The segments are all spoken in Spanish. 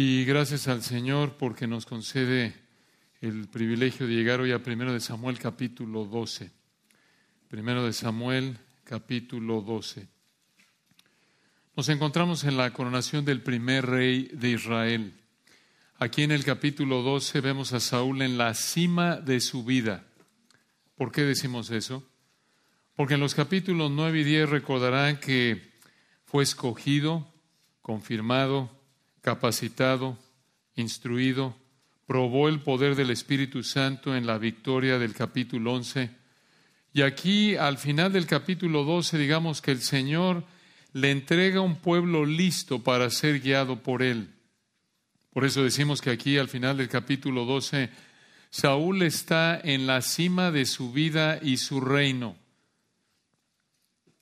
Y gracias al Señor porque nos concede el privilegio de llegar hoy a primero de Samuel capítulo 12. Primero de Samuel capítulo 12. Nos encontramos en la coronación del primer rey de Israel. Aquí en el capítulo 12 vemos a Saúl en la cima de su vida. ¿Por qué decimos eso? Porque en los capítulos 9 y 10 recordarán que fue escogido, confirmado, capacitado, instruido, probó el poder del Espíritu Santo en la victoria del capítulo 11. Y aquí, al final del capítulo 12, digamos que el Señor le entrega un pueblo listo para ser guiado por Él. Por eso decimos que aquí, al final del capítulo 12, Saúl está en la cima de su vida y su reino.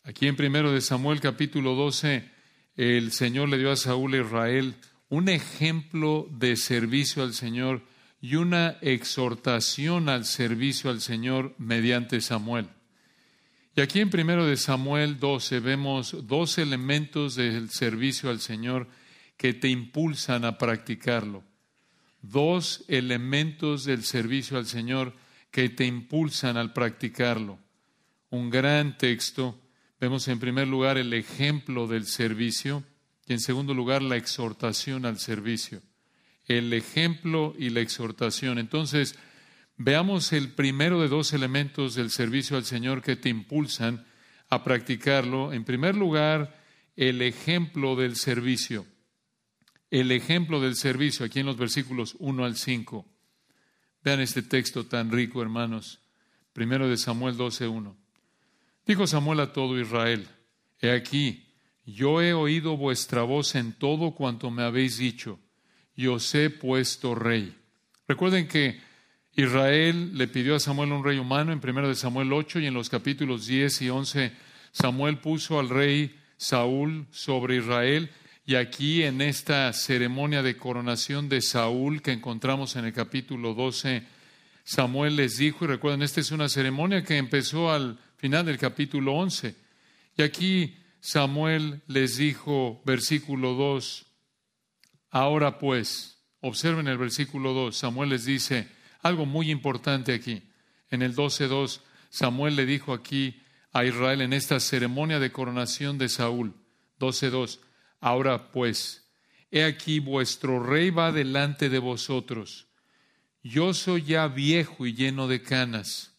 Aquí en primero de Samuel capítulo 12, el Señor le dio a Saúl Israel un ejemplo de servicio al Señor y una exhortación al servicio al Señor mediante Samuel. Y aquí en primero de Samuel 12 vemos dos elementos del servicio al Señor que te impulsan a practicarlo. Dos elementos del servicio al Señor que te impulsan al practicarlo. Un gran texto. Vemos en primer lugar el ejemplo del servicio y en segundo lugar, la exhortación al servicio. El ejemplo y la exhortación. Entonces, veamos el primero de dos elementos del servicio al Señor que te impulsan a practicarlo. En primer lugar, el ejemplo del servicio. El ejemplo del servicio, aquí en los versículos 1 al 5. Vean este texto tan rico, hermanos. Primero de Samuel 12.1. Dijo Samuel a todo Israel, he aquí, yo he oído vuestra voz en todo cuanto me habéis dicho, y os he puesto rey. Recuerden que Israel le pidió a Samuel un rey humano en 1 de Samuel 8 y en los capítulos 10 y 11 Samuel puso al rey Saúl sobre Israel y aquí en esta ceremonia de coronación de Saúl que encontramos en el capítulo 12 Samuel les dijo y recuerden esta es una ceremonia que empezó al final del capítulo 11 y aquí Samuel les dijo, versículo 2, ahora pues, observen el versículo 2, Samuel les dice algo muy importante aquí. En el 12.2, Samuel le dijo aquí a Israel en esta ceremonia de coronación de Saúl, 12.2, ahora pues, he aquí vuestro rey va delante de vosotros. Yo soy ya viejo y lleno de canas,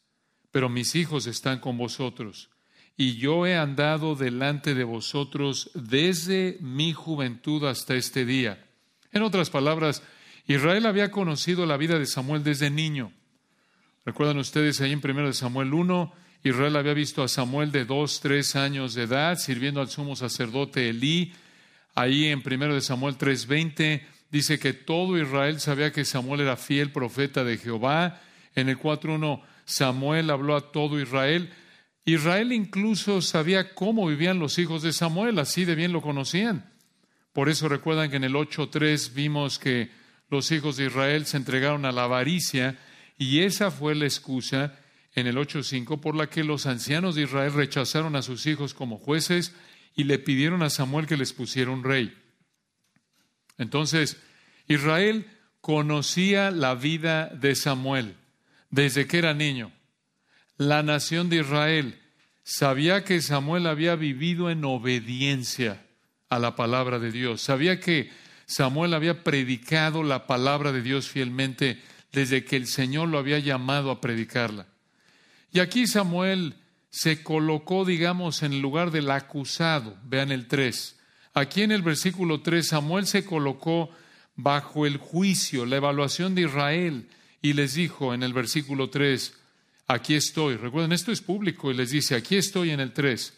pero mis hijos están con vosotros y yo he andado delante de vosotros desde mi juventud hasta este día. En otras palabras, Israel había conocido la vida de Samuel desde niño. Recuerdan ustedes ahí en 1 Samuel 1, Israel había visto a Samuel de dos, tres años de edad sirviendo al sumo sacerdote Elí. Ahí en 1 Samuel 3:20 dice que todo Israel sabía que Samuel era fiel profeta de Jehová. En el 4:1 Samuel habló a todo Israel. Israel incluso sabía cómo vivían los hijos de Samuel, así de bien lo conocían. Por eso recuerdan que en el 8.3 vimos que los hijos de Israel se entregaron a la avaricia y esa fue la excusa en el 8.5 por la que los ancianos de Israel rechazaron a sus hijos como jueces y le pidieron a Samuel que les pusiera un rey. Entonces, Israel conocía la vida de Samuel desde que era niño la nación de Israel sabía que Samuel había vivido en obediencia a la palabra de Dios. Sabía que Samuel había predicado la palabra de Dios fielmente desde que el Señor lo había llamado a predicarla. Y aquí Samuel se colocó, digamos, en el lugar del acusado. Vean el 3. Aquí en el versículo 3, Samuel se colocó bajo el juicio, la evaluación de Israel, y les dijo en el versículo 3, aquí estoy. Recuerden, esto es público y les dice, aquí estoy en el 3.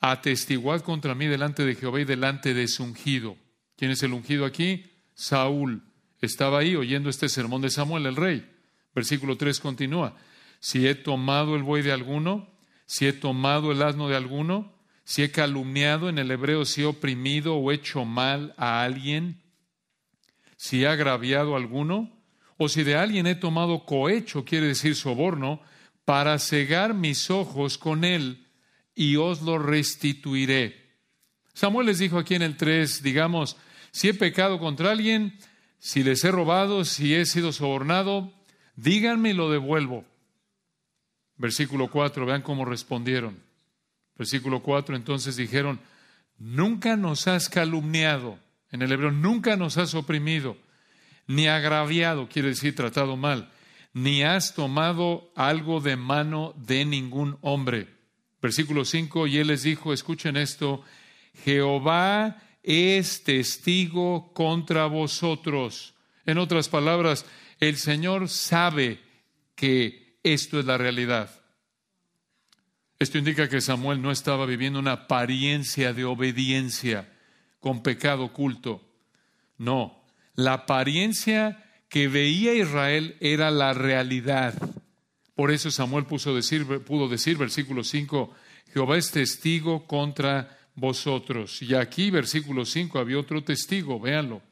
Atestiguad contra mí delante de Jehová y delante de su ungido. ¿Quién es el ungido aquí? Saúl. Estaba ahí oyendo este sermón de Samuel, el rey. Versículo 3 continúa. Si he tomado el buey de alguno, si he tomado el asno de alguno, si he calumniado en el hebreo, si he oprimido o hecho mal a alguien, si he agraviado a alguno, o si de alguien he tomado cohecho, quiere decir soborno, para cegar mis ojos con él y os lo restituiré. Samuel les dijo aquí en el 3, digamos, si he pecado contra alguien, si les he robado, si he sido sobornado, díganme y lo devuelvo. Versículo 4, vean cómo respondieron. Versículo 4, entonces dijeron, nunca nos has calumniado, en el hebreo, nunca nos has oprimido, ni agraviado, quiere decir tratado mal, ni has tomado algo de mano de ningún hombre. Versículo 5, y él les dijo, escuchen esto, Jehová es testigo contra vosotros. En otras palabras, el Señor sabe que esto es la realidad. Esto indica que Samuel no estaba viviendo una apariencia de obediencia con pecado oculto. No, la apariencia que veía Israel era la realidad. Por eso Samuel decir, pudo decir, versículo 5, Jehová es testigo contra vosotros. Y aquí, versículo 5, había otro testigo, véanlo.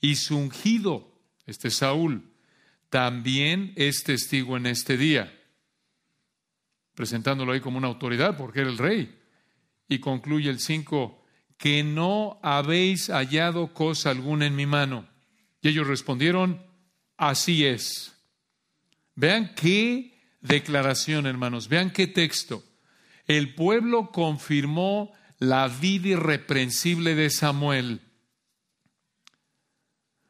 Y su ungido, este Saúl, también es testigo en este día presentándolo ahí como una autoridad porque era el rey. Y concluye el 5, que no habéis hallado cosa alguna en mi mano. Y ellos respondieron, así es. Vean qué declaración, hermanos, vean qué texto. El pueblo confirmó la vida irreprensible de Samuel.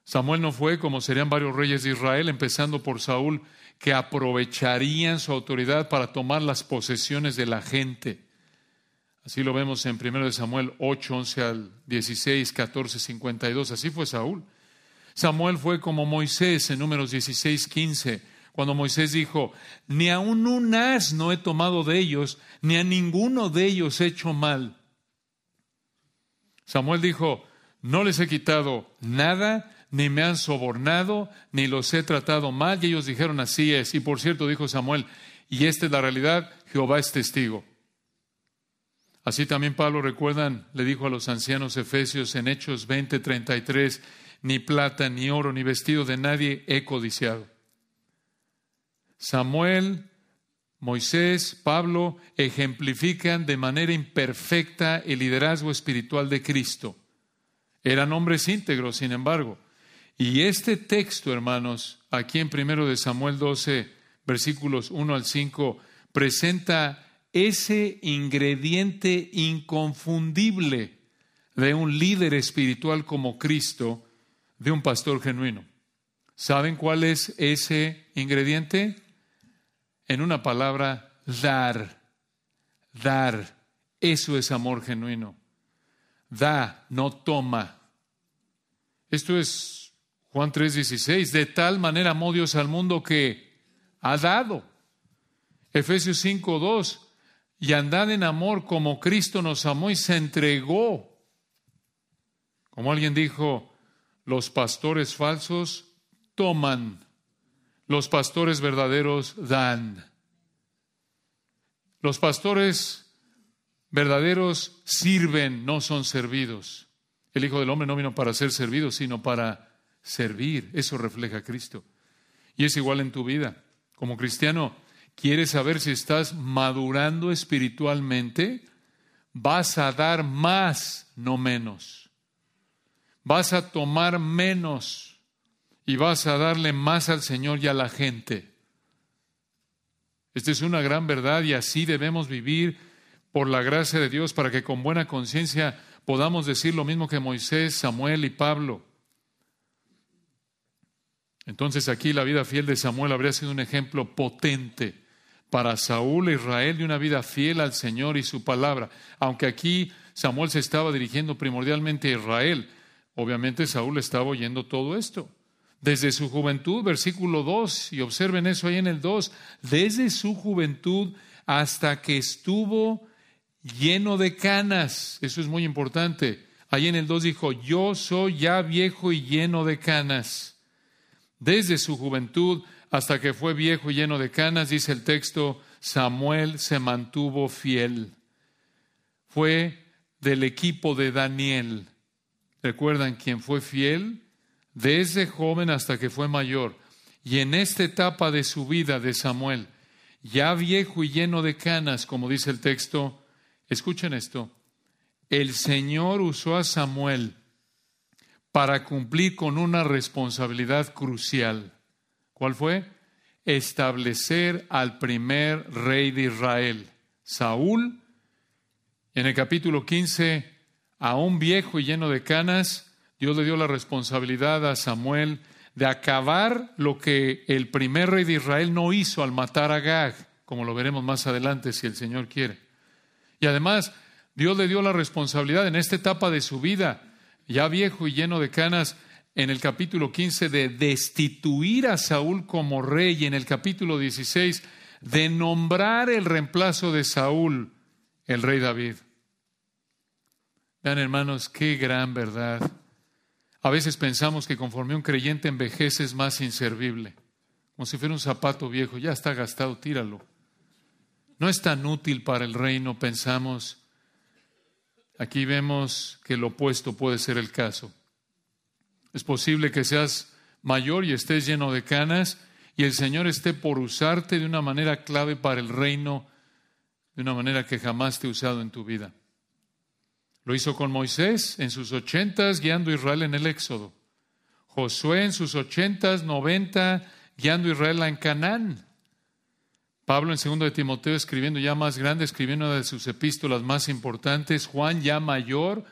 Samuel no fue como serían varios reyes de Israel, empezando por Saúl, que aprovecharían su autoridad para tomar las posesiones de la gente. Así lo vemos en 1 Samuel 8, 11 al 16, 14, 52. Así fue Saúl. Samuel fue como Moisés en números 16, 15, cuando Moisés dijo, ni aun un as no he tomado de ellos, ni a ninguno de ellos he hecho mal. Samuel dijo, no les he quitado nada, ni me han sobornado, ni los he tratado mal. Y ellos dijeron, así es. Y por cierto, dijo Samuel, y esta es la realidad, Jehová es testigo. Así también Pablo, recuerdan, le dijo a los ancianos efesios en Hechos 20, 33, ni plata, ni oro, ni vestido de nadie he codiciado. Samuel, Moisés, Pablo ejemplifican de manera imperfecta el liderazgo espiritual de Cristo. Eran hombres íntegros, sin embargo. Y este texto, hermanos, aquí en primero de Samuel 12, versículos 1 al 5, presenta ese ingrediente inconfundible de un líder espiritual como Cristo, de un pastor genuino. ¿Saben cuál es ese ingrediente? En una palabra, dar. Dar. Eso es amor genuino. Da, no toma. Esto es Juan 3:16, de tal manera amó Dios al mundo que ha dado. Efesios 5:2, y andad en amor como Cristo nos amó y se entregó. Como alguien dijo, los pastores falsos toman, los pastores verdaderos dan. Los pastores verdaderos sirven, no son servidos. El Hijo del Hombre no vino para ser servido, sino para servir. Eso refleja a Cristo. Y es igual en tu vida. Como cristiano, ¿quieres saber si estás madurando espiritualmente? Vas a dar más, no menos. Vas a tomar menos y vas a darle más al Señor y a la gente. Esta es una gran verdad y así debemos vivir por la gracia de Dios para que con buena conciencia podamos decir lo mismo que Moisés, Samuel y Pablo. Entonces aquí la vida fiel de Samuel habría sido un ejemplo potente para Saúl e Israel de una vida fiel al Señor y su palabra. Aunque aquí Samuel se estaba dirigiendo primordialmente a Israel, obviamente Saúl estaba oyendo todo esto. Desde su juventud, versículo 2, y observen eso ahí en el 2, desde su juventud hasta que estuvo lleno de canas. Eso es muy importante. Ahí en el 2 dijo, yo soy ya viejo y lleno de canas. Desde su juventud hasta que fue viejo y lleno de canas, dice el texto, Samuel se mantuvo fiel. Fue del equipo de Daniel. ¿Recuerdan quién fue fiel? Desde joven hasta que fue mayor. Y en esta etapa de su vida de Samuel, ya viejo y lleno de canas, como dice el texto, escuchen esto, el Señor usó a Samuel para cumplir con una responsabilidad crucial. ¿Cuál fue? Establecer al primer rey de Israel, Saúl. En el capítulo 15, a un viejo y lleno de canas, Dios le dio la responsabilidad a Samuel de acabar lo que el primer rey de Israel no hizo al matar a Gag, como lo veremos más adelante si el Señor quiere. Y además, Dios le dio la responsabilidad en esta etapa de su vida, ya viejo y lleno de canas, en el capítulo 15 de destituir a Saúl como rey y en el capítulo 16 de nombrar el reemplazo de Saúl, el rey David. Vean hermanos, qué gran verdad. A veces pensamos que conforme un creyente envejece es más inservible, como si fuera un zapato viejo, ya está gastado, tíralo. No es tan útil para el reino, pensamos. Aquí vemos que lo opuesto puede ser el caso. Es posible que seas mayor y estés lleno de canas y el Señor esté por usarte de una manera clave para el reino, de una manera que jamás te ha usado en tu vida. Lo hizo con Moisés en sus ochentas, guiando a Israel en el Éxodo. Josué en sus ochentas, noventa, guiando a Israel en Canaán. Pablo en segundo de Timoteo escribiendo ya más grande, escribiendo una de sus epístolas más importantes. Juan ya mayor,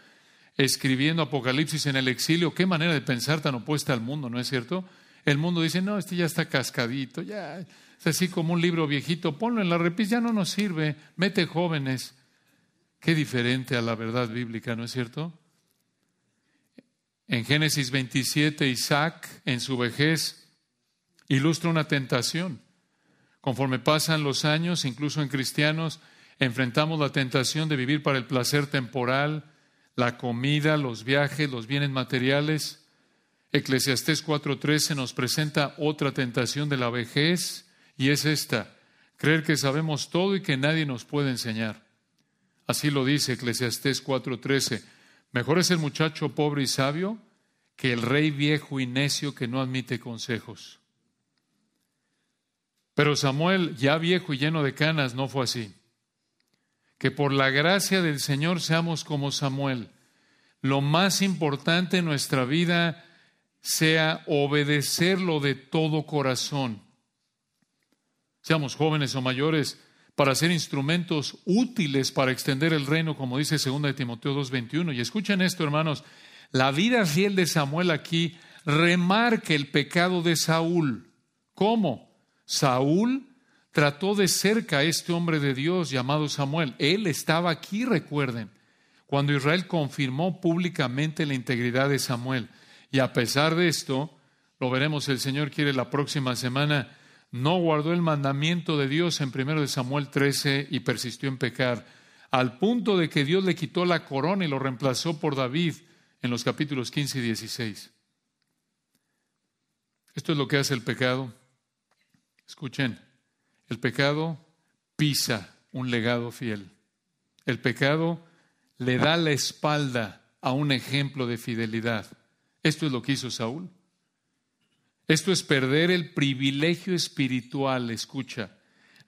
escribiendo Apocalipsis en el exilio. Qué manera de pensar tan opuesta al mundo, ¿no es cierto? El mundo dice, no, este ya está cascadito, ya es así como un libro viejito, ponlo en la repisa, ya no nos sirve, mete jóvenes. Qué diferente a la verdad bíblica, ¿no es cierto? En Génesis 27, Isaac, en su vejez, ilustra una tentación. Conforme pasan los años, incluso en cristianos, enfrentamos la tentación de vivir para el placer temporal, la comida, los viajes, los bienes materiales. Eclesiastés 4:13 nos presenta otra tentación de la vejez y es esta, creer que sabemos todo y que nadie nos puede enseñar. Así lo dice Eclesiastés 4:13. Mejor es el muchacho pobre y sabio que el rey viejo y necio que no admite consejos. Pero Samuel, ya viejo y lleno de canas, no fue así. Que por la gracia del Señor seamos como Samuel. Lo más importante en nuestra vida sea obedecerlo de todo corazón. Seamos jóvenes o mayores, para ser instrumentos útiles para extender el reino, como dice 2 de Timoteo 2.21. Y escuchen esto, hermanos, la vida fiel de Samuel aquí remarca el pecado de Saúl. ¿Cómo? Saúl trató de cerca a este hombre de Dios llamado Samuel. Él estaba aquí, recuerden, cuando Israel confirmó públicamente la integridad de Samuel. Y a pesar de esto, lo veremos, el Señor quiere la próxima semana, no guardó el mandamiento de Dios en 1 Samuel 13 y persistió en pecar, al punto de que Dios le quitó la corona y lo reemplazó por David en los capítulos 15 y 16. Esto es lo que hace el pecado. Escuchen, el pecado pisa un legado fiel. El pecado le da la espalda a un ejemplo de fidelidad. Esto es lo que hizo Saúl. Esto es perder el privilegio espiritual, escucha,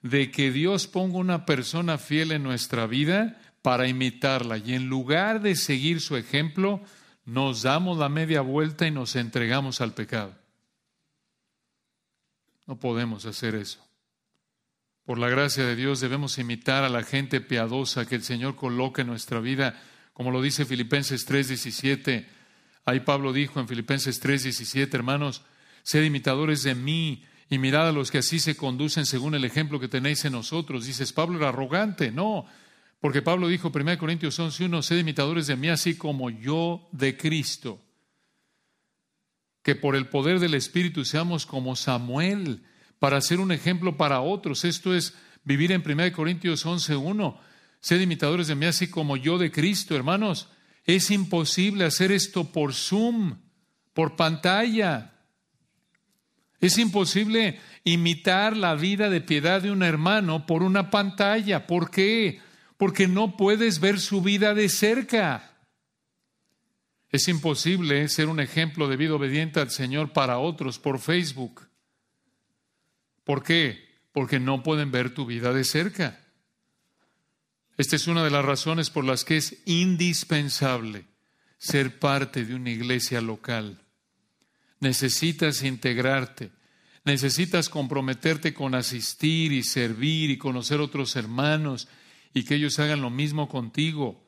de que Dios ponga una persona fiel en nuestra vida para imitarla y en lugar de seguir su ejemplo, nos damos la media vuelta y nos entregamos al pecado. No podemos hacer eso. Por la gracia de Dios debemos imitar a la gente piadosa que el Señor coloca en nuestra vida, como lo dice Filipenses 3:17. Ahí Pablo dijo en Filipenses 3:17, hermanos, Sed imitadores de mí y mirad a los que así se conducen según el ejemplo que tenéis en nosotros. Dices, Pablo era arrogante. No, porque Pablo dijo, 1 Corintios 11.1, sed imitadores de mí así como yo de Cristo. Que por el poder del Espíritu seamos como Samuel, para ser un ejemplo para otros. Esto es vivir en 1 Corintios 11.1. Sed imitadores de mí así como yo de Cristo, hermanos. Es imposible hacer esto por Zoom, por pantalla. Es imposible imitar la vida de piedad de un hermano por una pantalla. ¿Por qué? Porque no puedes ver su vida de cerca. Es imposible ser un ejemplo de vida obediente al Señor para otros por Facebook. ¿Por qué? Porque no pueden ver tu vida de cerca. Esta es una de las razones por las que es indispensable ser parte de una iglesia local. Necesitas integrarte. Necesitas comprometerte con asistir y servir y conocer otros hermanos y que ellos hagan lo mismo contigo.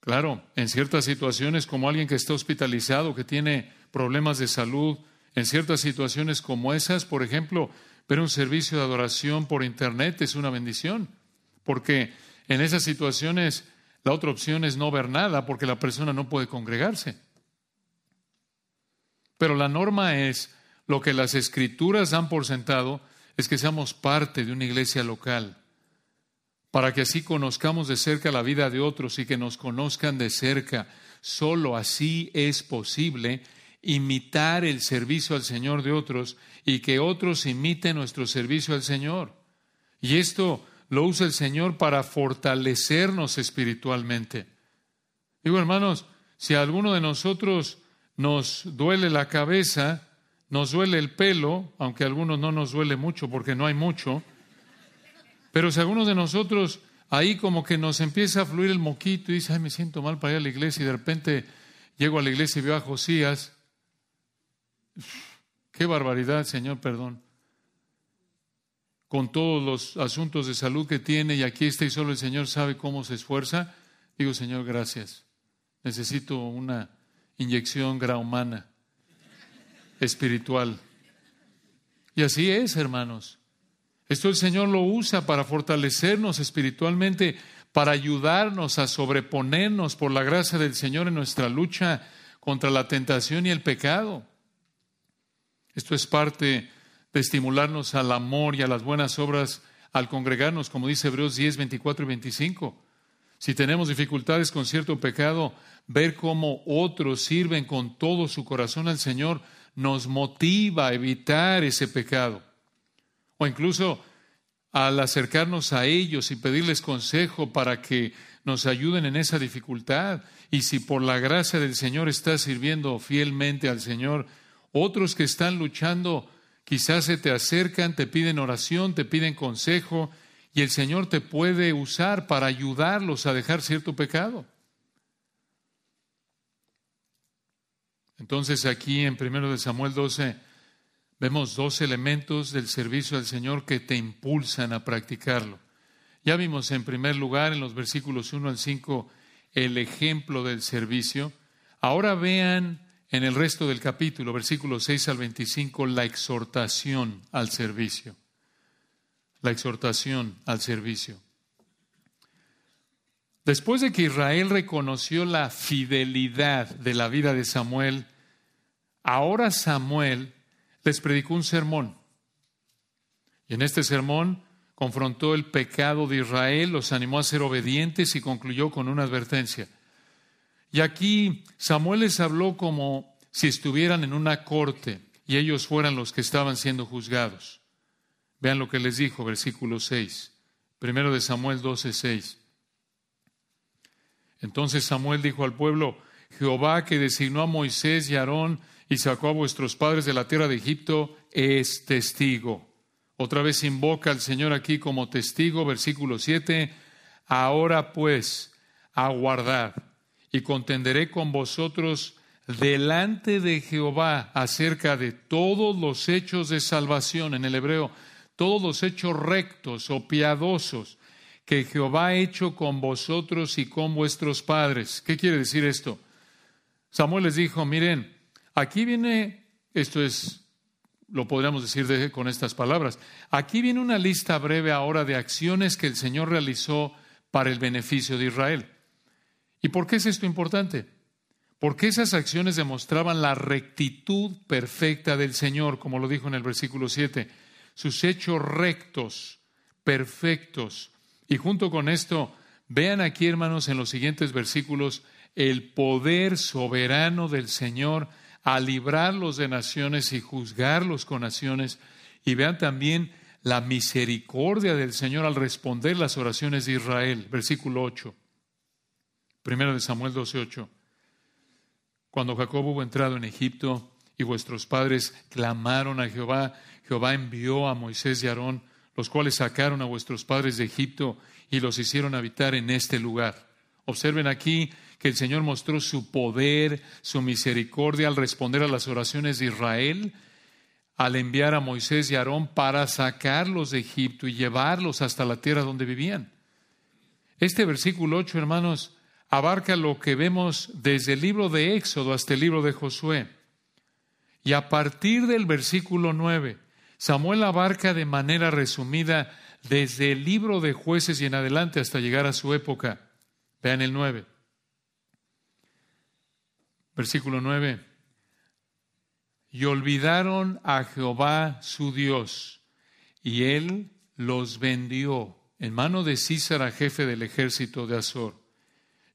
Claro, en ciertas situaciones como alguien que está hospitalizado, que tiene problemas de salud, en ciertas situaciones como esas, por ejemplo, ver un servicio de adoración por Internet es una bendición, porque en esas situaciones la otra opción es no ver nada porque la persona no puede congregarse. Pero la norma es lo que las escrituras dan por sentado es que seamos parte de una iglesia local, para que así conozcamos de cerca la vida de otros y que nos conozcan de cerca. Solo así es posible imitar el servicio al Señor de otros y que otros imiten nuestro servicio al Señor. Y esto lo usa el Señor para fortalecernos espiritualmente. Digo, hermanos, si alguno de nosotros nos duele la cabeza, nos duele el pelo, aunque a algunos no nos duele mucho porque no hay mucho, pero si algunos de nosotros ahí como que nos empieza a fluir el moquito y dice, ay, me siento mal para ir a la iglesia y de repente llego a la iglesia y veo a Josías, qué barbaridad, Señor, perdón, con todos los asuntos de salud que tiene y aquí está y solo el Señor sabe cómo se esfuerza, digo, Señor, gracias, necesito una inyección grahumana espiritual. Y así es, hermanos. Esto el Señor lo usa para fortalecernos espiritualmente, para ayudarnos a sobreponernos por la gracia del Señor en nuestra lucha contra la tentación y el pecado. Esto es parte de estimularnos al amor y a las buenas obras al congregarnos, como dice Hebreos 10, 24 y 25. Si tenemos dificultades con cierto pecado, ver cómo otros sirven con todo su corazón al Señor nos motiva a evitar ese pecado. O incluso al acercarnos a ellos y pedirles consejo para que nos ayuden en esa dificultad. Y si por la gracia del Señor estás sirviendo fielmente al Señor, otros que están luchando quizás se te acercan, te piden oración, te piden consejo, y el Señor te puede usar para ayudarlos a dejar cierto pecado. Entonces aquí en 1 Samuel 12 vemos dos elementos del servicio al Señor que te impulsan a practicarlo. Ya vimos en primer lugar en los versículos 1 al 5 el ejemplo del servicio. Ahora vean en el resto del capítulo, versículos 6 al 25, la exhortación al servicio. La exhortación al servicio. Después de que Israel reconoció la fidelidad de la vida de Samuel, Ahora Samuel les predicó un sermón. Y en este sermón confrontó el pecado de Israel, los animó a ser obedientes y concluyó con una advertencia. Y aquí Samuel les habló como si estuvieran en una corte y ellos fueran los que estaban siendo juzgados. Vean lo que les dijo, versículo 6. Primero de Samuel 12, 6. Entonces Samuel dijo al pueblo, Jehová que designó a Moisés y Aarón y sacó a vuestros padres de la tierra de Egipto, es testigo. Otra vez invoca al Señor aquí como testigo, versículo 7. Ahora pues, aguardad y contenderé con vosotros delante de Jehová acerca de todos los hechos de salvación, en el hebreo, todos los hechos rectos o piadosos que Jehová ha hecho con vosotros y con vuestros padres. ¿Qué quiere decir esto? Samuel les dijo, miren, Aquí viene, esto es, lo podríamos decir con estas palabras, aquí viene una lista breve ahora de acciones que el Señor realizó para el beneficio de Israel. ¿Y por qué es esto importante? Porque esas acciones demostraban la rectitud perfecta del Señor, como lo dijo en el versículo 7, sus hechos rectos, perfectos. Y junto con esto, vean aquí, hermanos, en los siguientes versículos, el poder soberano del Señor a librarlos de naciones y juzgarlos con naciones. Y vean también la misericordia del Señor al responder las oraciones de Israel. Versículo 8. Primero de Samuel 12:8. Cuando Jacob hubo entrado en Egipto y vuestros padres clamaron a Jehová, Jehová envió a Moisés y Aarón, los cuales sacaron a vuestros padres de Egipto y los hicieron habitar en este lugar. Observen aquí que el Señor mostró su poder, su misericordia al responder a las oraciones de Israel, al enviar a Moisés y Aarón para sacarlos de Egipto y llevarlos hasta la tierra donde vivían. Este versículo 8, hermanos, abarca lo que vemos desde el libro de Éxodo hasta el libro de Josué. Y a partir del versículo 9, Samuel abarca de manera resumida desde el libro de jueces y en adelante hasta llegar a su época. Vean el 9. Versículo 9. Y olvidaron a Jehová su Dios, y él los vendió en mano de Císara, jefe del ejército de Azor,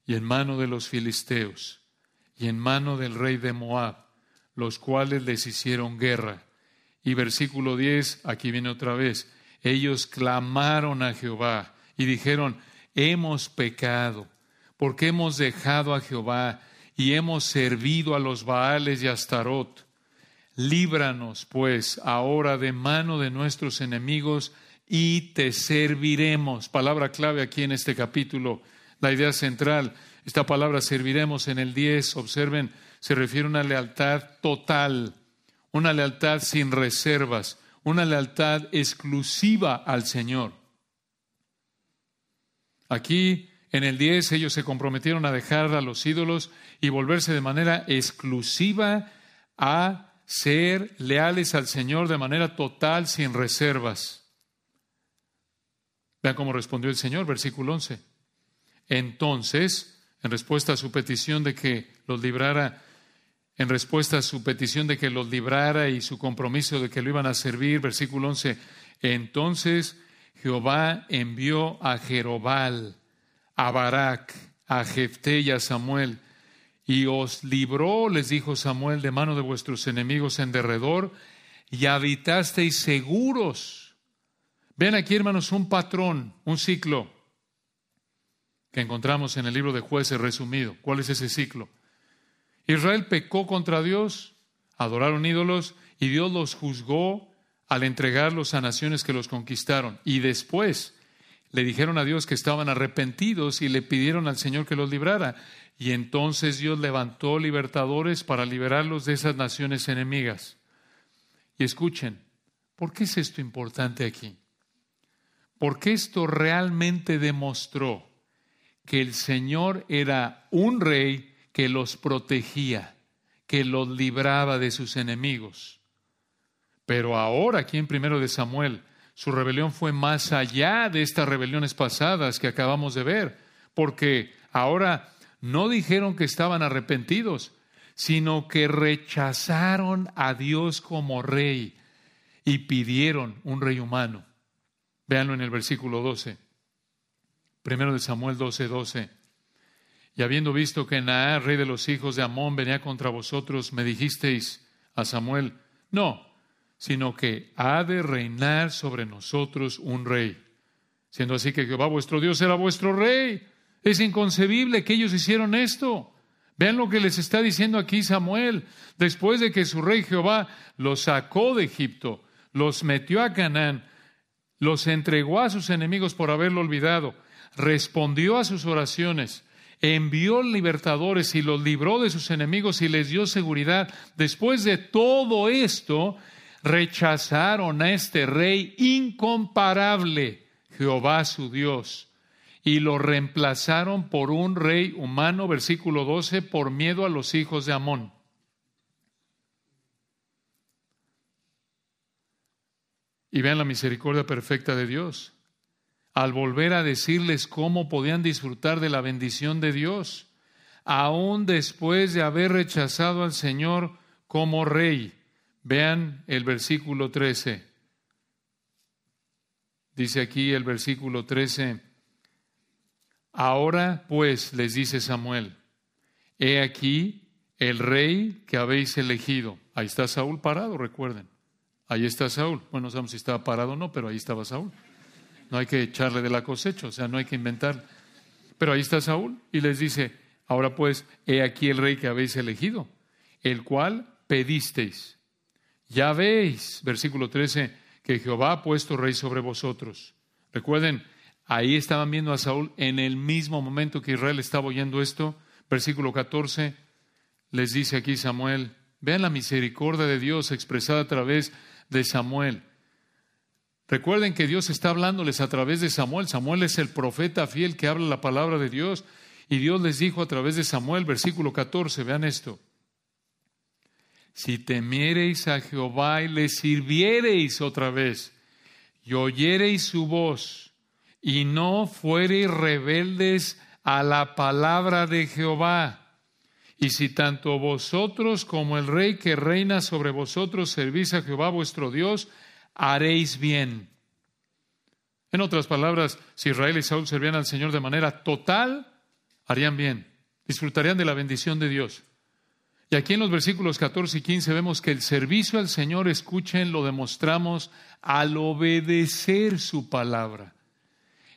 y en mano de los filisteos, y en mano del rey de Moab, los cuales les hicieron guerra. Y versículo 10, aquí viene otra vez, ellos clamaron a Jehová y dijeron, hemos pecado, porque hemos dejado a Jehová y hemos servido a los Baales y a Astarot. Líbranos, pues, ahora de mano de nuestros enemigos y te serviremos. Palabra clave aquí en este capítulo, la idea central. Esta palabra serviremos en el 10, observen, se refiere a una lealtad total, una lealtad sin reservas, una lealtad exclusiva al Señor. Aquí en el 10 ellos se comprometieron a dejar a los ídolos y volverse de manera exclusiva a ser leales al Señor de manera total, sin reservas. Vean cómo respondió el Señor, versículo 11. Entonces, en respuesta a su petición de que los librara en respuesta a su petición de que los librara y su compromiso de que lo iban a servir, versículo 11, entonces Jehová envió a Jerobal, a Barak, a Jefté y a Samuel, y os libró, les dijo Samuel, de mano de vuestros enemigos en derredor, y habitasteis seguros. Ven aquí, hermanos, un patrón, un ciclo que encontramos en el libro de jueces resumido. ¿Cuál es ese ciclo? Israel pecó contra Dios, adoraron ídolos y Dios los juzgó al entregarlos a naciones que los conquistaron. Y después le dijeron a Dios que estaban arrepentidos y le pidieron al Señor que los librara. Y entonces Dios levantó libertadores para liberarlos de esas naciones enemigas. Y escuchen, ¿por qué es esto importante aquí? Porque esto realmente demostró que el Señor era un rey que los protegía, que los libraba de sus enemigos. Pero ahora, aquí en primero de Samuel, su rebelión fue más allá de estas rebeliones pasadas que acabamos de ver, porque ahora no dijeron que estaban arrepentidos, sino que rechazaron a Dios como rey y pidieron un rey humano. Véanlo en el versículo 12. Primero de Samuel 12, 12. Y habiendo visto que Naar, rey de los hijos de Amón, venía contra vosotros, me dijisteis a Samuel, no, sino que ha de reinar sobre nosotros un rey. Siendo así que Jehová vuestro Dios era vuestro rey. Es inconcebible que ellos hicieron esto. Vean lo que les está diciendo aquí Samuel. Después de que su rey Jehová los sacó de Egipto, los metió a Canaán, los entregó a sus enemigos por haberlo olvidado, respondió a sus oraciones, envió libertadores y los libró de sus enemigos y les dio seguridad. Después de todo esto, rechazaron a este rey incomparable, Jehová su Dios, y lo reemplazaron por un rey humano, versículo 12, por miedo a los hijos de Amón. Y vean la misericordia perfecta de Dios al volver a decirles cómo podían disfrutar de la bendición de Dios, aún después de haber rechazado al Señor como rey. Vean el versículo 13. Dice aquí el versículo 13, ahora pues les dice Samuel, he aquí el rey que habéis elegido. Ahí está Saúl parado, recuerden. Ahí está Saúl. Bueno, no sabemos si estaba parado o no, pero ahí estaba Saúl. No hay que echarle de la cosecha, o sea, no hay que inventar. Pero ahí está Saúl y les dice, ahora pues, he aquí el rey que habéis elegido, el cual pedisteis. Ya veis, versículo 13, que Jehová ha puesto rey sobre vosotros. Recuerden, Ahí estaban viendo a Saúl en el mismo momento que Israel estaba oyendo esto. Versículo 14 les dice aquí Samuel, vean la misericordia de Dios expresada a través de Samuel. Recuerden que Dios está hablándoles a través de Samuel. Samuel es el profeta fiel que habla la palabra de Dios. Y Dios les dijo a través de Samuel, versículo 14, vean esto. Si temiereis a Jehová y le sirviereis otra vez, y oyereis su voz, y no fuereis rebeldes a la palabra de Jehová, y si tanto vosotros como el rey que reina sobre vosotros servís a Jehová vuestro Dios, haréis bien. En otras palabras, si Israel y Saúl servían al Señor de manera total, harían bien, disfrutarían de la bendición de Dios. Y aquí en los versículos 14 y 15 vemos que el servicio al Señor, escuchen, lo demostramos al obedecer su palabra.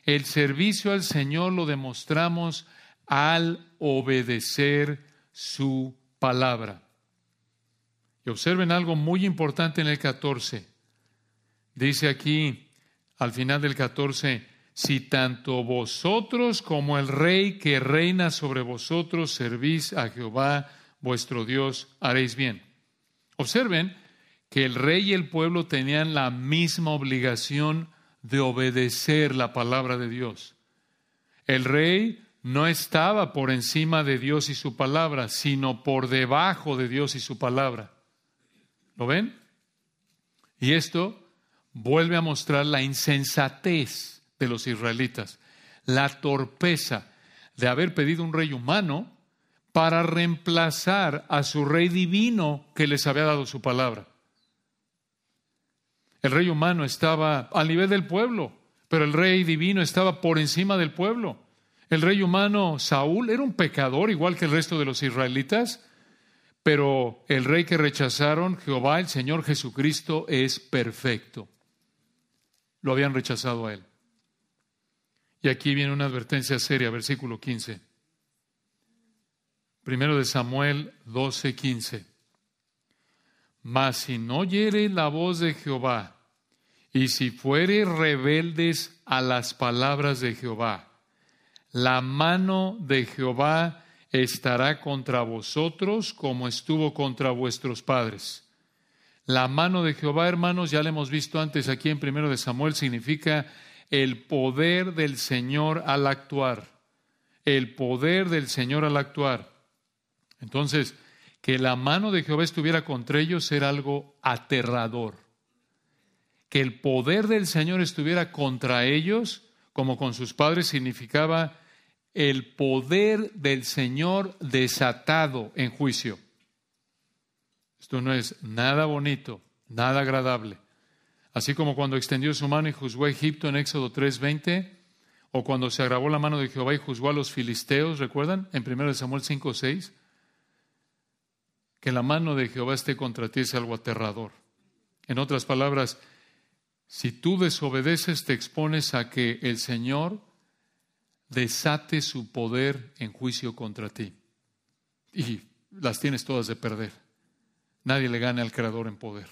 El servicio al Señor lo demostramos al obedecer su palabra. Y observen algo muy importante en el 14. Dice aquí, al final del 14, si tanto vosotros como el rey que reina sobre vosotros servís a Jehová vuestro Dios, haréis bien. Observen que el rey y el pueblo tenían la misma obligación de obedecer la palabra de Dios. El rey no estaba por encima de Dios y su palabra, sino por debajo de Dios y su palabra. ¿Lo ven? Y esto vuelve a mostrar la insensatez de los israelitas, la torpeza de haber pedido un rey humano para reemplazar a su rey divino que les había dado su palabra. El rey humano estaba al nivel del pueblo, pero el rey divino estaba por encima del pueblo. El rey humano Saúl era un pecador igual que el resto de los israelitas, pero el rey que rechazaron, Jehová, el Señor Jesucristo, es perfecto lo habían rechazado a él. Y aquí viene una advertencia seria, versículo 15. Primero de Samuel 12, 15. Mas si no oyere la voz de Jehová, y si fuere rebeldes a las palabras de Jehová, la mano de Jehová estará contra vosotros como estuvo contra vuestros padres la mano de Jehová, hermanos, ya lo hemos visto antes aquí en primero de Samuel, significa el poder del Señor al actuar. El poder del Señor al actuar. Entonces, que la mano de Jehová estuviera contra ellos era algo aterrador. Que el poder del Señor estuviera contra ellos, como con sus padres, significaba el poder del Señor desatado en juicio. Esto no es nada bonito, nada agradable. Así como cuando extendió su mano y juzgó a Egipto en Éxodo 3:20, o cuando se agravó la mano de Jehová y juzgó a los filisteos, ¿recuerdan? En 1 Samuel 5:6. Que la mano de Jehová esté contra ti es algo aterrador. En otras palabras, si tú desobedeces, te expones a que el Señor desate su poder en juicio contra ti. Y las tienes todas de perder. Nadie le gana al Creador en poder.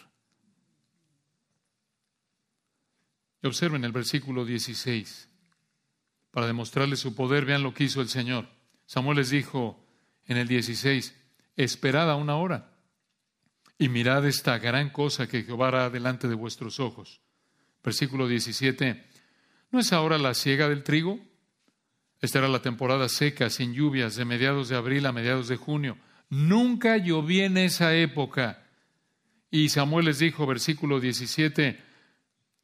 Y observen el versículo 16. Para demostrarle su poder, vean lo que hizo el Señor. Samuel les dijo en el 16, esperad a una hora y mirad esta gran cosa que Jehová hará delante de vuestros ojos. Versículo 17, ¿no es ahora la siega del trigo? Esta era la temporada seca, sin lluvias, de mediados de abril a mediados de junio. Nunca lloví en esa época. Y Samuel les dijo, versículo 17,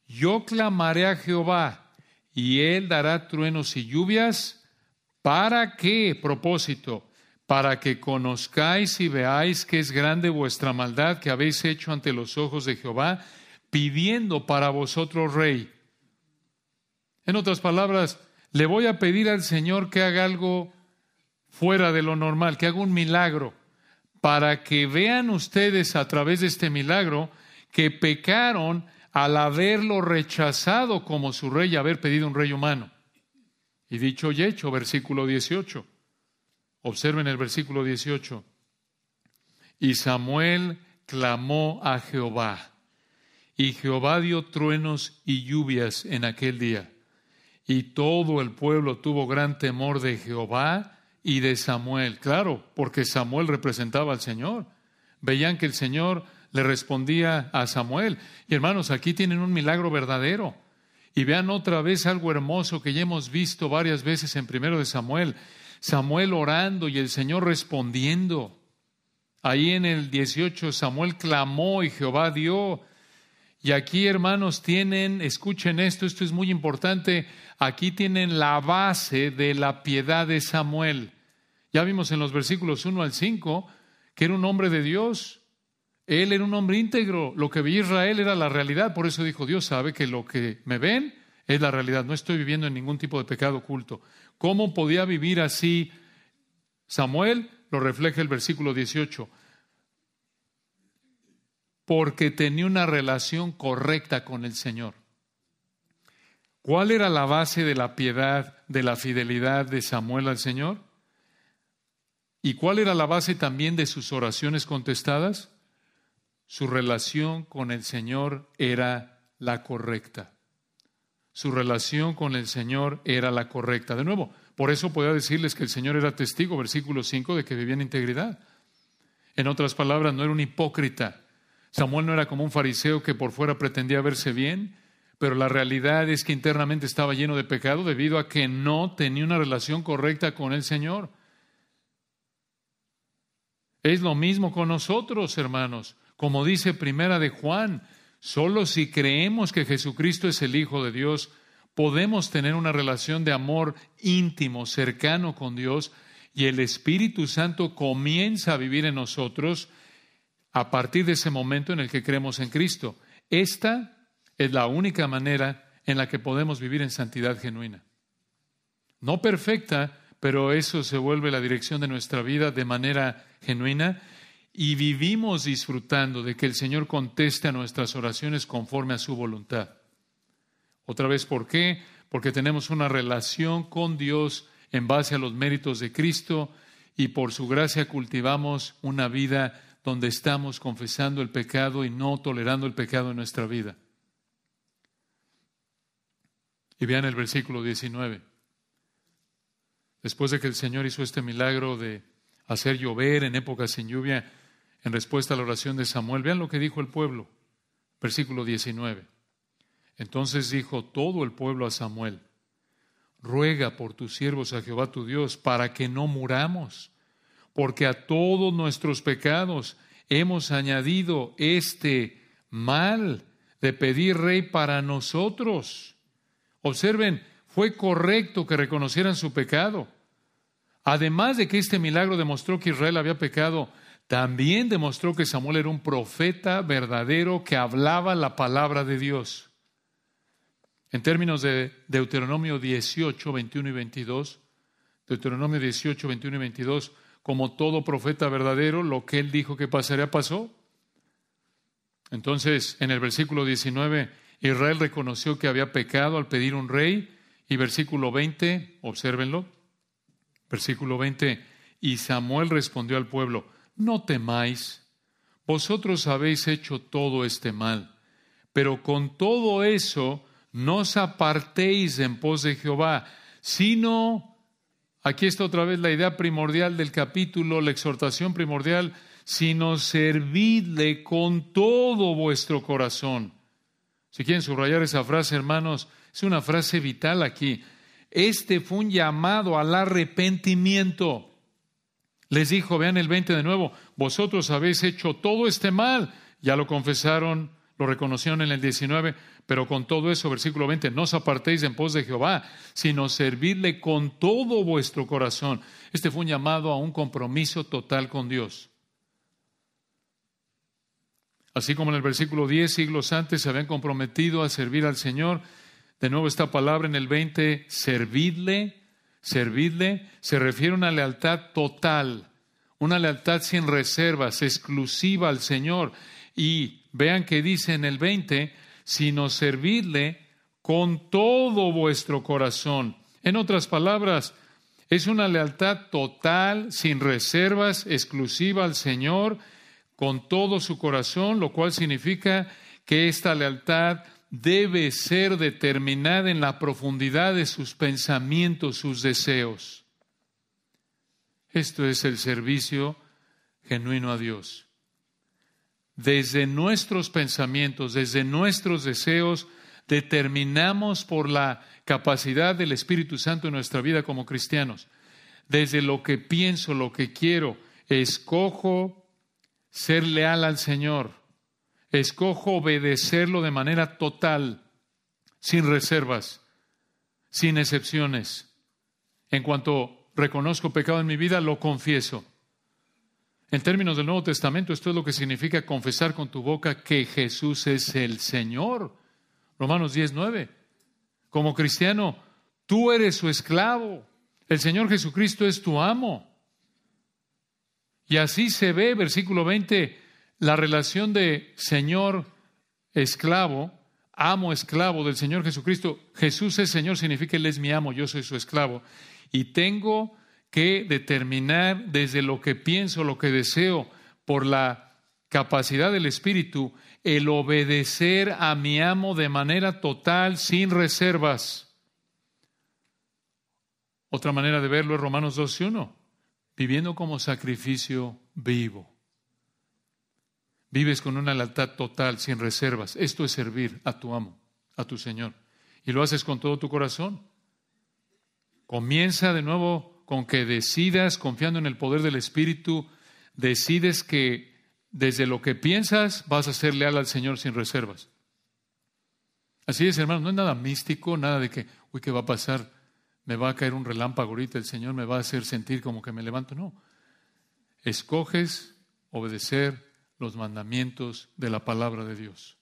yo clamaré a Jehová y él dará truenos y lluvias. ¿Para qué propósito? Para que conozcáis y veáis que es grande vuestra maldad que habéis hecho ante los ojos de Jehová, pidiendo para vosotros rey. En otras palabras, le voy a pedir al Señor que haga algo fuera de lo normal, que haga un milagro, para que vean ustedes a través de este milagro que pecaron al haberlo rechazado como su rey y haber pedido un rey humano. Y dicho y hecho, versículo 18. Observen el versículo 18. Y Samuel clamó a Jehová, y Jehová dio truenos y lluvias en aquel día y todo el pueblo tuvo gran temor de Jehová y de Samuel. Claro, porque Samuel representaba al Señor. Veían que el Señor le respondía a Samuel. Y hermanos, aquí tienen un milagro verdadero. Y vean otra vez algo hermoso que ya hemos visto varias veces en primero de Samuel. Samuel orando y el Señor respondiendo. Ahí en el 18 Samuel clamó y Jehová dio. Y aquí, hermanos, tienen, escuchen esto, esto es muy importante, aquí tienen la base de la piedad de Samuel. Ya vimos en los versículos 1 al 5 que era un hombre de Dios. Él era un hombre íntegro. Lo que veía Israel era la realidad. Por eso dijo, Dios sabe que lo que me ven es la realidad. No estoy viviendo en ningún tipo de pecado oculto. ¿Cómo podía vivir así Samuel? Lo refleja el versículo 18 porque tenía una relación correcta con el Señor. ¿Cuál era la base de la piedad, de la fidelidad de Samuel al Señor? ¿Y cuál era la base también de sus oraciones contestadas? Su relación con el Señor era la correcta. Su relación con el Señor era la correcta. De nuevo, por eso podía decirles que el Señor era testigo, versículo 5, de que vivía en integridad. En otras palabras, no era un hipócrita Samuel no era como un fariseo que por fuera pretendía verse bien, pero la realidad es que internamente estaba lleno de pecado debido a que no tenía una relación correcta con el Señor. Es lo mismo con nosotros, hermanos. Como dice Primera de Juan, solo si creemos que Jesucristo es el Hijo de Dios, podemos tener una relación de amor íntimo, cercano con Dios, y el Espíritu Santo comienza a vivir en nosotros a partir de ese momento en el que creemos en Cristo. Esta es la única manera en la que podemos vivir en santidad genuina. No perfecta, pero eso se vuelve la dirección de nuestra vida de manera genuina y vivimos disfrutando de que el Señor conteste a nuestras oraciones conforme a su voluntad. Otra vez, ¿por qué? Porque tenemos una relación con Dios en base a los méritos de Cristo y por su gracia cultivamos una vida donde estamos confesando el pecado y no tolerando el pecado en nuestra vida. Y vean el versículo 19. Después de que el Señor hizo este milagro de hacer llover en épocas sin lluvia, en respuesta a la oración de Samuel, vean lo que dijo el pueblo. Versículo 19. Entonces dijo todo el pueblo a Samuel, ruega por tus siervos a Jehová tu Dios para que no muramos porque a todos nuestros pecados hemos añadido este mal de pedir rey para nosotros. Observen, fue correcto que reconocieran su pecado. Además de que este milagro demostró que Israel había pecado, también demostró que Samuel era un profeta verdadero que hablaba la palabra de Dios. En términos de Deuteronomio 18, 21 y 22, Deuteronomio 18, 21 y 22, como todo profeta verdadero, lo que él dijo que pasaría pasó. Entonces, en el versículo 19, Israel reconoció que había pecado al pedir un rey. Y versículo 20, obsérvenlo, versículo 20, y Samuel respondió al pueblo, no temáis, vosotros habéis hecho todo este mal, pero con todo eso no os apartéis en pos de Jehová, sino Aquí está otra vez la idea primordial del capítulo, la exhortación primordial, sino servidle con todo vuestro corazón. Si quieren subrayar esa frase, hermanos, es una frase vital aquí. Este fue un llamado al arrepentimiento. Les dijo, vean el 20 de nuevo, vosotros habéis hecho todo este mal. Ya lo confesaron, lo reconocieron en el 19, pero con todo eso, versículo 20, no os apartéis en pos de Jehová, sino servidle con todo vuestro corazón. Este fue un llamado a un compromiso total con Dios. Así como en el versículo 10, siglos antes se habían comprometido a servir al Señor, de nuevo esta palabra en el 20, servidle, servidle, se refiere a una lealtad total, una lealtad sin reservas, exclusiva al Señor. Y vean que dice en el 20, sino servidle con todo vuestro corazón. En otras palabras, es una lealtad total, sin reservas, exclusiva al Señor, con todo su corazón, lo cual significa que esta lealtad debe ser determinada en la profundidad de sus pensamientos, sus deseos. Esto es el servicio genuino a Dios. Desde nuestros pensamientos, desde nuestros deseos, determinamos por la capacidad del Espíritu Santo en nuestra vida como cristianos. Desde lo que pienso, lo que quiero, escojo ser leal al Señor, escojo obedecerlo de manera total, sin reservas, sin excepciones. En cuanto reconozco pecado en mi vida, lo confieso. En términos del Nuevo Testamento, esto es lo que significa confesar con tu boca que Jesús es el Señor. Romanos 10, 9. Como cristiano, tú eres su esclavo. El Señor Jesucristo es tu amo. Y así se ve, versículo 20, la relación de Señor esclavo, amo esclavo del Señor Jesucristo. Jesús es Señor, significa Él es mi amo, yo soy su esclavo. Y tengo que determinar desde lo que pienso, lo que deseo, por la capacidad del Espíritu, el obedecer a mi amo de manera total, sin reservas. Otra manera de verlo es Romanos 2.1, viviendo como sacrificio vivo. Vives con una lealtad total, sin reservas. Esto es servir a tu amo, a tu Señor. Y lo haces con todo tu corazón. Comienza de nuevo con que decidas, confiando en el poder del Espíritu, decides que desde lo que piensas vas a ser leal al Señor sin reservas. Así es, hermano, no es nada místico, nada de que, uy, ¿qué va a pasar? Me va a caer un relámpago ahorita, el Señor me va a hacer sentir como que me levanto. No. Escoges obedecer los mandamientos de la palabra de Dios.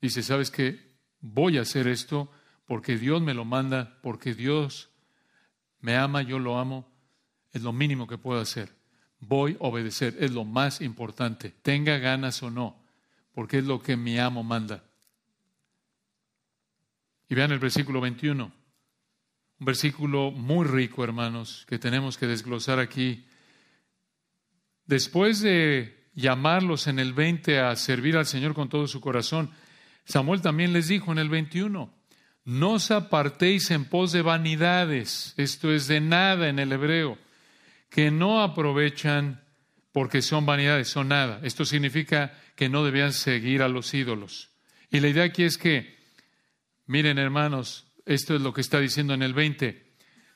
Dice, ¿sabes qué? Voy a hacer esto porque Dios me lo manda, porque Dios me ama, yo lo amo. Es lo mínimo que puedo hacer voy a obedecer. Es lo más importante, tenga ganas o no, porque es lo que mi amo manda. Y vean el versículo 21, un versículo muy rico, hermanos, que tenemos que desglosar aquí. Después de llamarlos en el 20 a servir al Señor con todo su corazón, Samuel también les dijo en el 21, no os apartéis en pos de vanidades, esto es de nada en el hebreo que no aprovechan porque son vanidades, son nada. Esto significa que no debían seguir a los ídolos. Y la idea aquí es que, miren hermanos, esto es lo que está diciendo en el 20,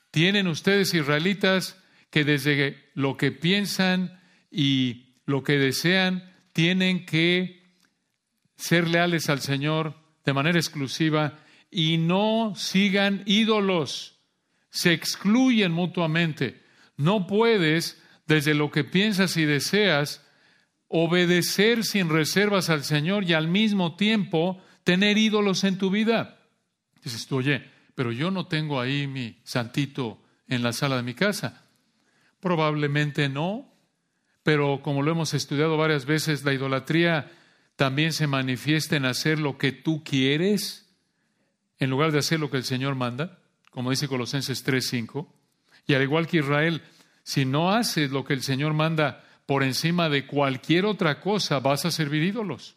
tienen ustedes israelitas que desde lo que piensan y lo que desean, tienen que ser leales al Señor de manera exclusiva y no sigan ídolos, se excluyen mutuamente. No puedes, desde lo que piensas y deseas, obedecer sin reservas al Señor y al mismo tiempo tener ídolos en tu vida. Dices tú, oye, pero yo no tengo ahí mi santito en la sala de mi casa. Probablemente no, pero como lo hemos estudiado varias veces, la idolatría también se manifiesta en hacer lo que tú quieres en lugar de hacer lo que el Señor manda, como dice Colosenses 3:5. Y al igual que Israel, si no haces lo que el Señor manda por encima de cualquier otra cosa, vas a servir ídolos.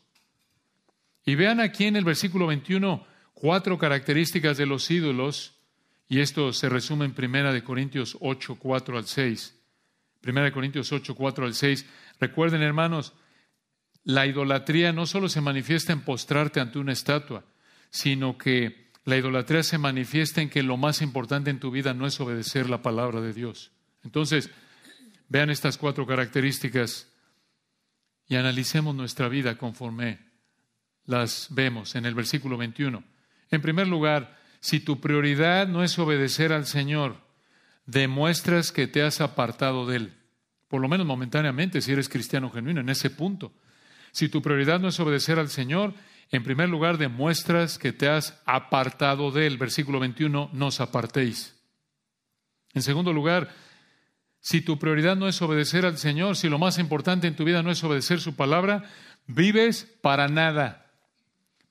Y vean aquí en el versículo 21 cuatro características de los ídolos, y esto se resume en Primera de Corintios 8, 4 al 6. Primera de Corintios 8, 4 al 6. Recuerden, hermanos, la idolatría no solo se manifiesta en postrarte ante una estatua, sino que la idolatría se manifiesta en que lo más importante en tu vida no es obedecer la palabra de Dios. Entonces, vean estas cuatro características y analicemos nuestra vida conforme las vemos en el versículo 21. En primer lugar, si tu prioridad no es obedecer al Señor, demuestras que te has apartado de Él, por lo menos momentáneamente, si eres cristiano genuino, en ese punto. Si tu prioridad no es obedecer al Señor, en primer lugar, demuestras que te has apartado de él. Versículo 21, no os apartéis. En segundo lugar, si tu prioridad no es obedecer al Señor, si lo más importante en tu vida no es obedecer su palabra, vives para nada.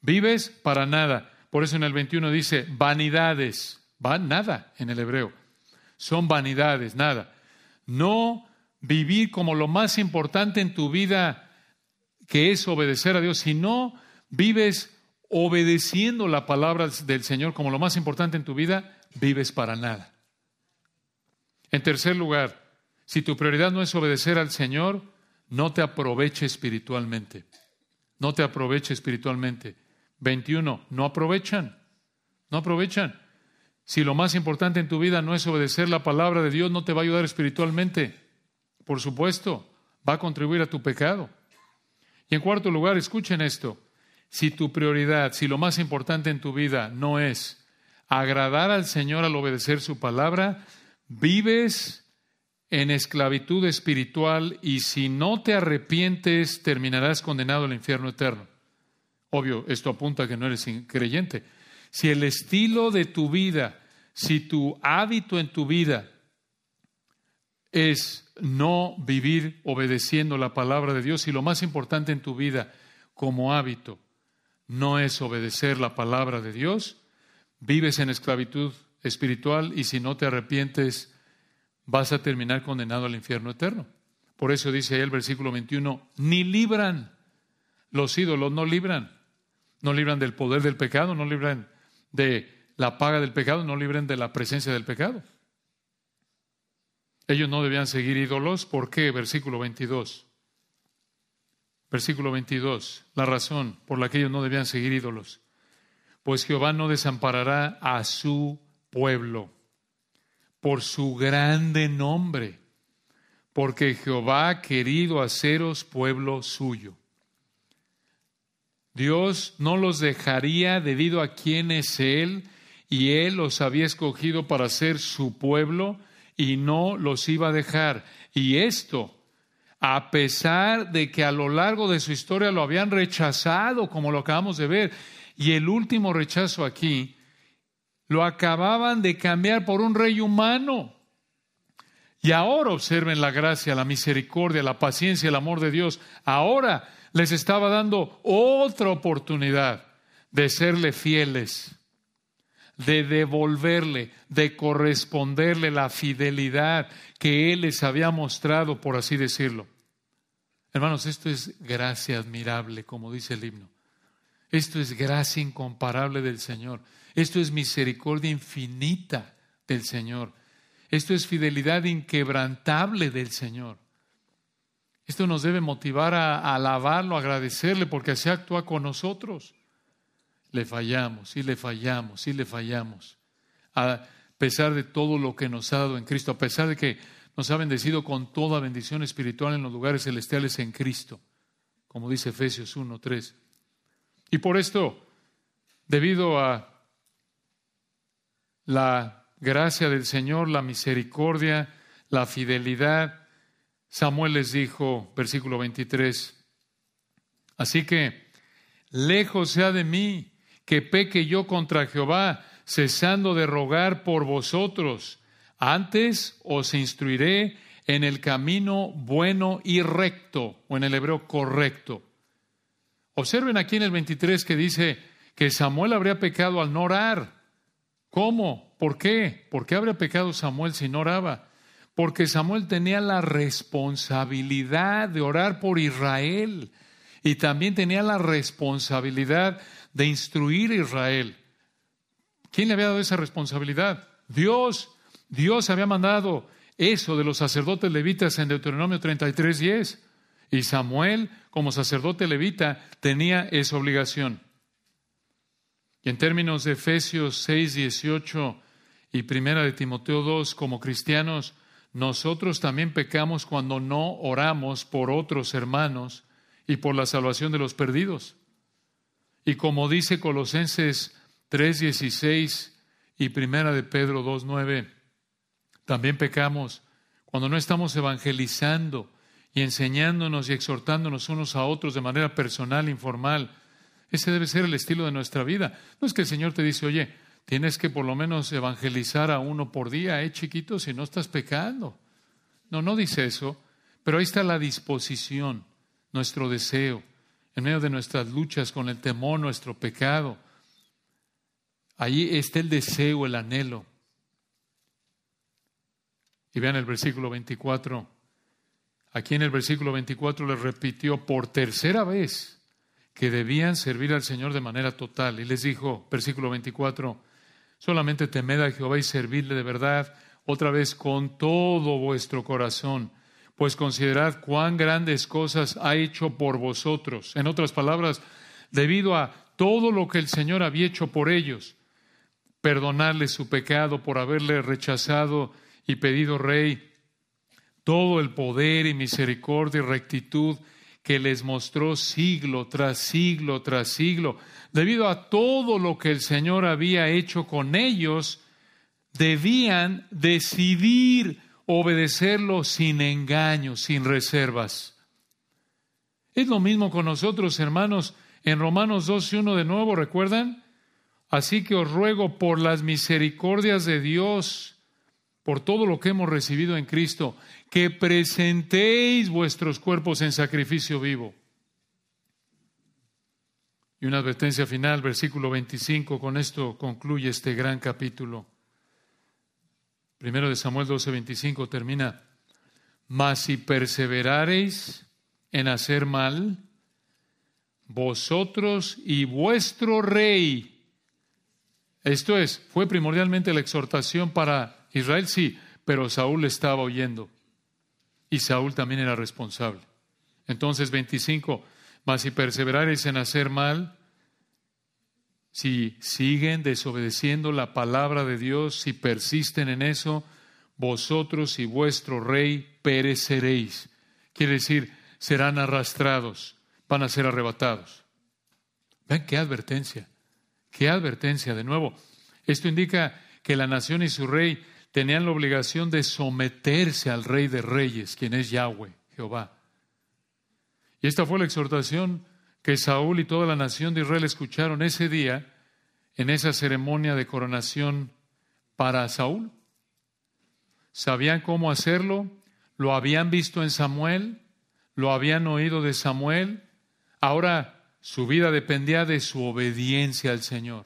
Vives para nada. Por eso en el 21 dice vanidades. Va nada en el hebreo. Son vanidades, nada. No vivir como lo más importante en tu vida, que es obedecer a Dios, sino vives obedeciendo la palabra del Señor como lo más importante en tu vida, vives para nada. En tercer lugar, si tu prioridad no es obedecer al Señor, no te aproveche espiritualmente. No te aproveche espiritualmente. 21. No aprovechan. No aprovechan. Si lo más importante en tu vida no es obedecer la palabra de Dios, no te va a ayudar espiritualmente. Por supuesto, va a contribuir a tu pecado. Y en cuarto lugar, escuchen esto. Si tu prioridad, si lo más importante en tu vida no es agradar al Señor al obedecer su palabra, vives en esclavitud espiritual y si no te arrepientes terminarás condenado al infierno eterno. Obvio, esto apunta a que no eres creyente. Si el estilo de tu vida, si tu hábito en tu vida es no vivir obedeciendo la palabra de Dios y lo más importante en tu vida como hábito no es obedecer la palabra de Dios, vives en esclavitud espiritual y si no te arrepientes vas a terminar condenado al infierno eterno. Por eso dice ahí el versículo 21, ni libran, los ídolos no libran, no libran del poder del pecado, no libran de la paga del pecado, no libran de la presencia del pecado. Ellos no debían seguir ídolos. ¿Por qué? Versículo 22. Versículo 22. La razón por la que ellos no debían seguir ídolos. Pues Jehová no desamparará a su pueblo por su grande nombre, porque Jehová ha querido haceros pueblo suyo. Dios no los dejaría debido a quién es Él, y Él los había escogido para ser su pueblo y no los iba a dejar. Y esto, a pesar de que a lo largo de su historia lo habían rechazado, como lo acabamos de ver, y el último rechazo aquí, lo acababan de cambiar por un rey humano. Y ahora observen la gracia, la misericordia, la paciencia, el amor de Dios. Ahora les estaba dando otra oportunidad de serle fieles de devolverle, de corresponderle la fidelidad que Él les había mostrado, por así decirlo. Hermanos, esto es gracia admirable, como dice el himno. Esto es gracia incomparable del Señor. Esto es misericordia infinita del Señor. Esto es fidelidad inquebrantable del Señor. Esto nos debe motivar a, alabarlo, a agradecerle, porque así actúa con nosotros le fallamos y le fallamos y le fallamos. A pesar de todo lo que nos ha dado en Cristo, a pesar de que nos ha bendecido con toda bendición espiritual en los lugares celestiales en Cristo, como dice Efesios 1, 3. Y por esto, debido a la gracia del Señor, la misericordia, la fidelidad, Samuel les dijo, versículo 23, así que lejos sea de mí que peque yo contra Jehová, cesando de rogar por vosotros. Antes os instruiré en el camino bueno y recto, o en el hebreo correcto. Observen aquí en el 23 que dice que Samuel habría pecado al no orar. ¿Cómo? ¿Por qué? ¿Por qué habría pecado Samuel si no oraba? Porque Samuel tenía la responsabilidad de orar por Israel y también tenía la responsabilidad de instruir a Israel. ¿Quién le había dado esa responsabilidad? Dios. Dios había mandado eso de los sacerdotes levitas en Deuteronomio 33, 10. Y Samuel, como sacerdote levita, tenía esa obligación. Y en términos de Efesios 6, 18 y primera de Timoteo 2, como cristianos, nosotros también pecamos cuando no oramos por otros hermanos y por la salvación de los perdidos. Y como dice Colosenses 3:16 y Primera de Pedro 2:9, también pecamos cuando no estamos evangelizando y enseñándonos y exhortándonos unos a otros de manera personal, informal. Ese debe ser el estilo de nuestra vida. No es que el Señor te dice, oye, tienes que por lo menos evangelizar a uno por día, eh, chiquito, si no estás pecando. No, no dice eso, pero ahí está la disposición, nuestro deseo en medio de nuestras luchas con el temor, nuestro pecado. Allí está el deseo, el anhelo. Y vean el versículo 24. Aquí en el versículo 24 le repitió por tercera vez que debían servir al Señor de manera total. Y les dijo, versículo 24, solamente temed a Jehová y servidle de verdad, otra vez con todo vuestro corazón, pues considerad cuán grandes cosas ha hecho por vosotros. En otras palabras, debido a todo lo que el Señor había hecho por ellos, perdonarles su pecado por haberle rechazado y pedido rey, todo el poder y misericordia y rectitud que les mostró siglo tras siglo tras siglo. Debido a todo lo que el Señor había hecho con ellos, debían decidir obedecerlo sin engaño, sin reservas. Es lo mismo con nosotros, hermanos. En Romanos 12, 1 de nuevo, ¿recuerdan? Así que os ruego por las misericordias de Dios, por todo lo que hemos recibido en Cristo, que presentéis vuestros cuerpos en sacrificio vivo. Y una advertencia final, versículo 25, con esto concluye este gran capítulo. Primero de Samuel 12, 25 termina, mas si perseverareis en hacer mal, vosotros y vuestro rey, esto es, fue primordialmente la exhortación para Israel, sí, pero Saúl estaba oyendo y Saúl también era responsable. Entonces, 25, mas si perseverareis en hacer mal, si siguen desobedeciendo la palabra de Dios, si persisten en eso, vosotros y vuestro rey pereceréis. Quiere decir, serán arrastrados, van a ser arrebatados. Ven qué advertencia, qué advertencia. De nuevo, esto indica que la nación y su rey tenían la obligación de someterse al Rey de Reyes, quien es Yahweh, Jehová. Y esta fue la exhortación que Saúl y toda la nación de Israel escucharon ese día en esa ceremonia de coronación para Saúl. Sabían cómo hacerlo, lo habían visto en Samuel, lo habían oído de Samuel, ahora su vida dependía de su obediencia al Señor.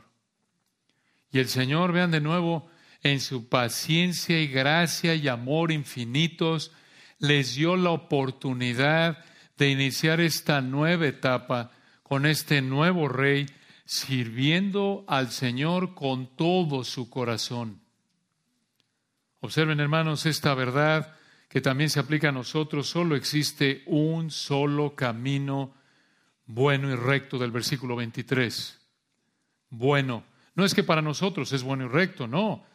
Y el Señor, vean de nuevo, en su paciencia y gracia y amor infinitos, les dio la oportunidad de iniciar esta nueva etapa con este nuevo rey, sirviendo al Señor con todo su corazón. Observen, hermanos, esta verdad que también se aplica a nosotros. Solo existe un solo camino bueno y recto del versículo 23. Bueno. No es que para nosotros es bueno y recto, no.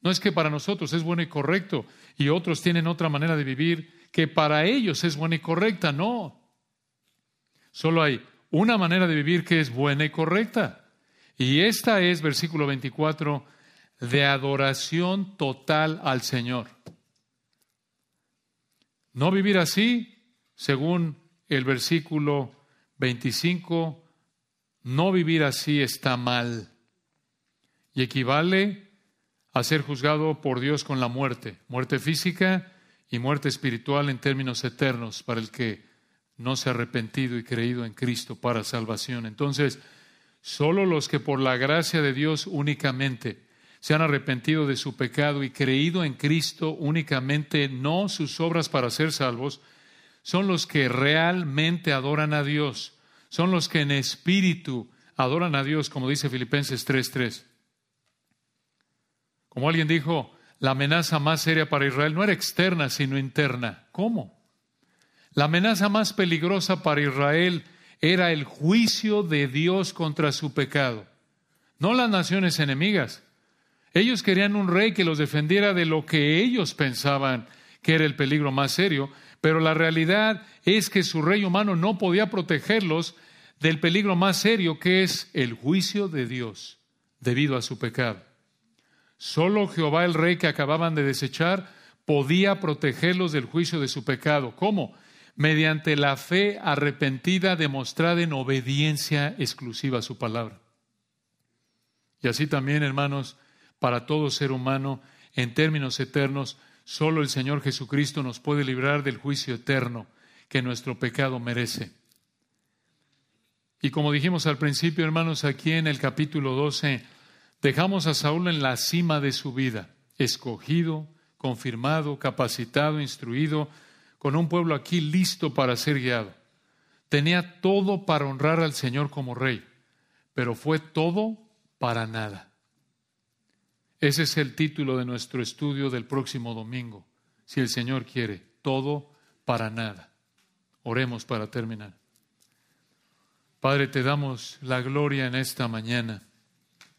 No es que para nosotros es bueno y correcto y otros tienen otra manera de vivir que para ellos es buena y correcta, no. Solo hay una manera de vivir que es buena y correcta. Y esta es, versículo 24, de adoración total al Señor. No vivir así, según el versículo 25, no vivir así está mal y equivale a ser juzgado por Dios con la muerte, muerte física y muerte espiritual en términos eternos para el que no se ha arrepentido y creído en Cristo para salvación. Entonces, solo los que por la gracia de Dios únicamente se han arrepentido de su pecado y creído en Cristo únicamente, no sus obras para ser salvos, son los que realmente adoran a Dios, son los que en espíritu adoran a Dios, como dice Filipenses 3:3. Como alguien dijo, la amenaza más seria para Israel no era externa, sino interna. ¿Cómo? La amenaza más peligrosa para Israel era el juicio de Dios contra su pecado, no las naciones enemigas. Ellos querían un rey que los defendiera de lo que ellos pensaban que era el peligro más serio, pero la realidad es que su rey humano no podía protegerlos del peligro más serio que es el juicio de Dios debido a su pecado. Solo Jehová el rey que acababan de desechar podía protegerlos del juicio de su pecado. ¿Cómo? Mediante la fe arrepentida demostrada en obediencia exclusiva a su palabra. Y así también, hermanos, para todo ser humano, en términos eternos, solo el Señor Jesucristo nos puede librar del juicio eterno que nuestro pecado merece. Y como dijimos al principio, hermanos, aquí en el capítulo 12, Dejamos a Saúl en la cima de su vida, escogido, confirmado, capacitado, instruido, con un pueblo aquí listo para ser guiado. Tenía todo para honrar al Señor como rey, pero fue todo para nada. Ese es el título de nuestro estudio del próximo domingo. Si el Señor quiere, todo para nada. Oremos para terminar. Padre, te damos la gloria en esta mañana,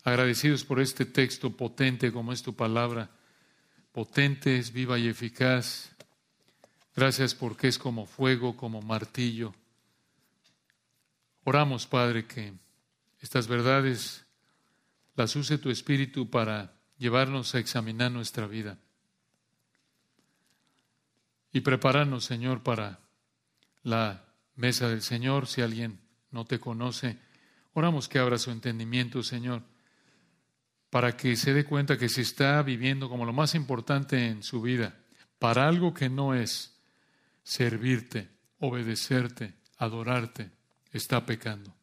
agradecidos por este texto potente como es tu palabra, potente, es viva y eficaz. Gracias porque es como fuego, como martillo. Oramos, Padre, que estas verdades las use tu Espíritu para llevarnos a examinar nuestra vida y prepararnos, Señor, para la mesa del Señor. Si alguien no te conoce, oramos que abra su entendimiento, Señor, para que se dé cuenta que se está viviendo como lo más importante en su vida, para algo que no es servirte, obedecerte, adorarte, está pecando.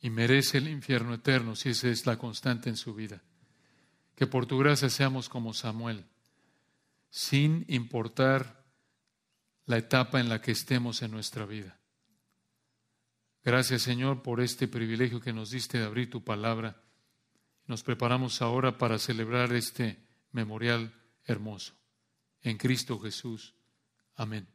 Y merece el infierno eterno si esa es la constante en su vida. Que por tu gracia seamos como Samuel, sin importar la etapa en la que estemos en nuestra vida. Gracias Señor por este privilegio que nos diste de abrir tu palabra. Nos preparamos ahora para celebrar este memorial hermoso. En Cristo Jesús. Amén.